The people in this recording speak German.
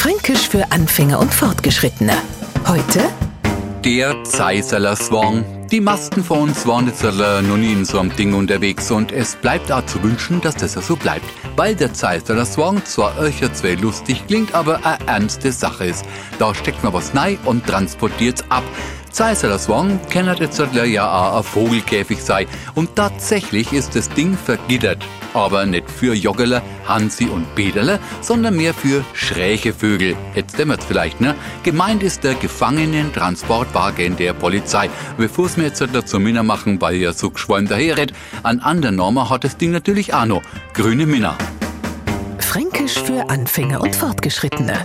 Fränkisch für Anfänger und Fortgeschrittene. Heute Der Zeiseler Swan. Die meisten von uns waren jetzt noch nie in so einem Ding unterwegs und es bleibt auch zu wünschen, dass das ja so bleibt. Weil der Zeiseler Swan zwar ja zwar lustig klingt, aber eine ernste Sache ist. Da steckt man was rein und transportiert's ab. Zeiseler Swan kennt jetzt ja auch ein Vogelkäfig sei und tatsächlich ist das Ding vergittert. Aber nicht für Joggeler, Hansi und Bederle, sondern mehr für schräge Vögel. Jetzt dämmert's vielleicht, ne? Gemeint ist der Gefangenentransportwagen der Polizei. Bevor's mir jetzt dazu Minna machen, weil ihr so geschwollen daherredet, an anderen Norma hat das Ding natürlich auch noch. Grüne Minna. Fränkisch für Anfänger und Fortgeschrittene.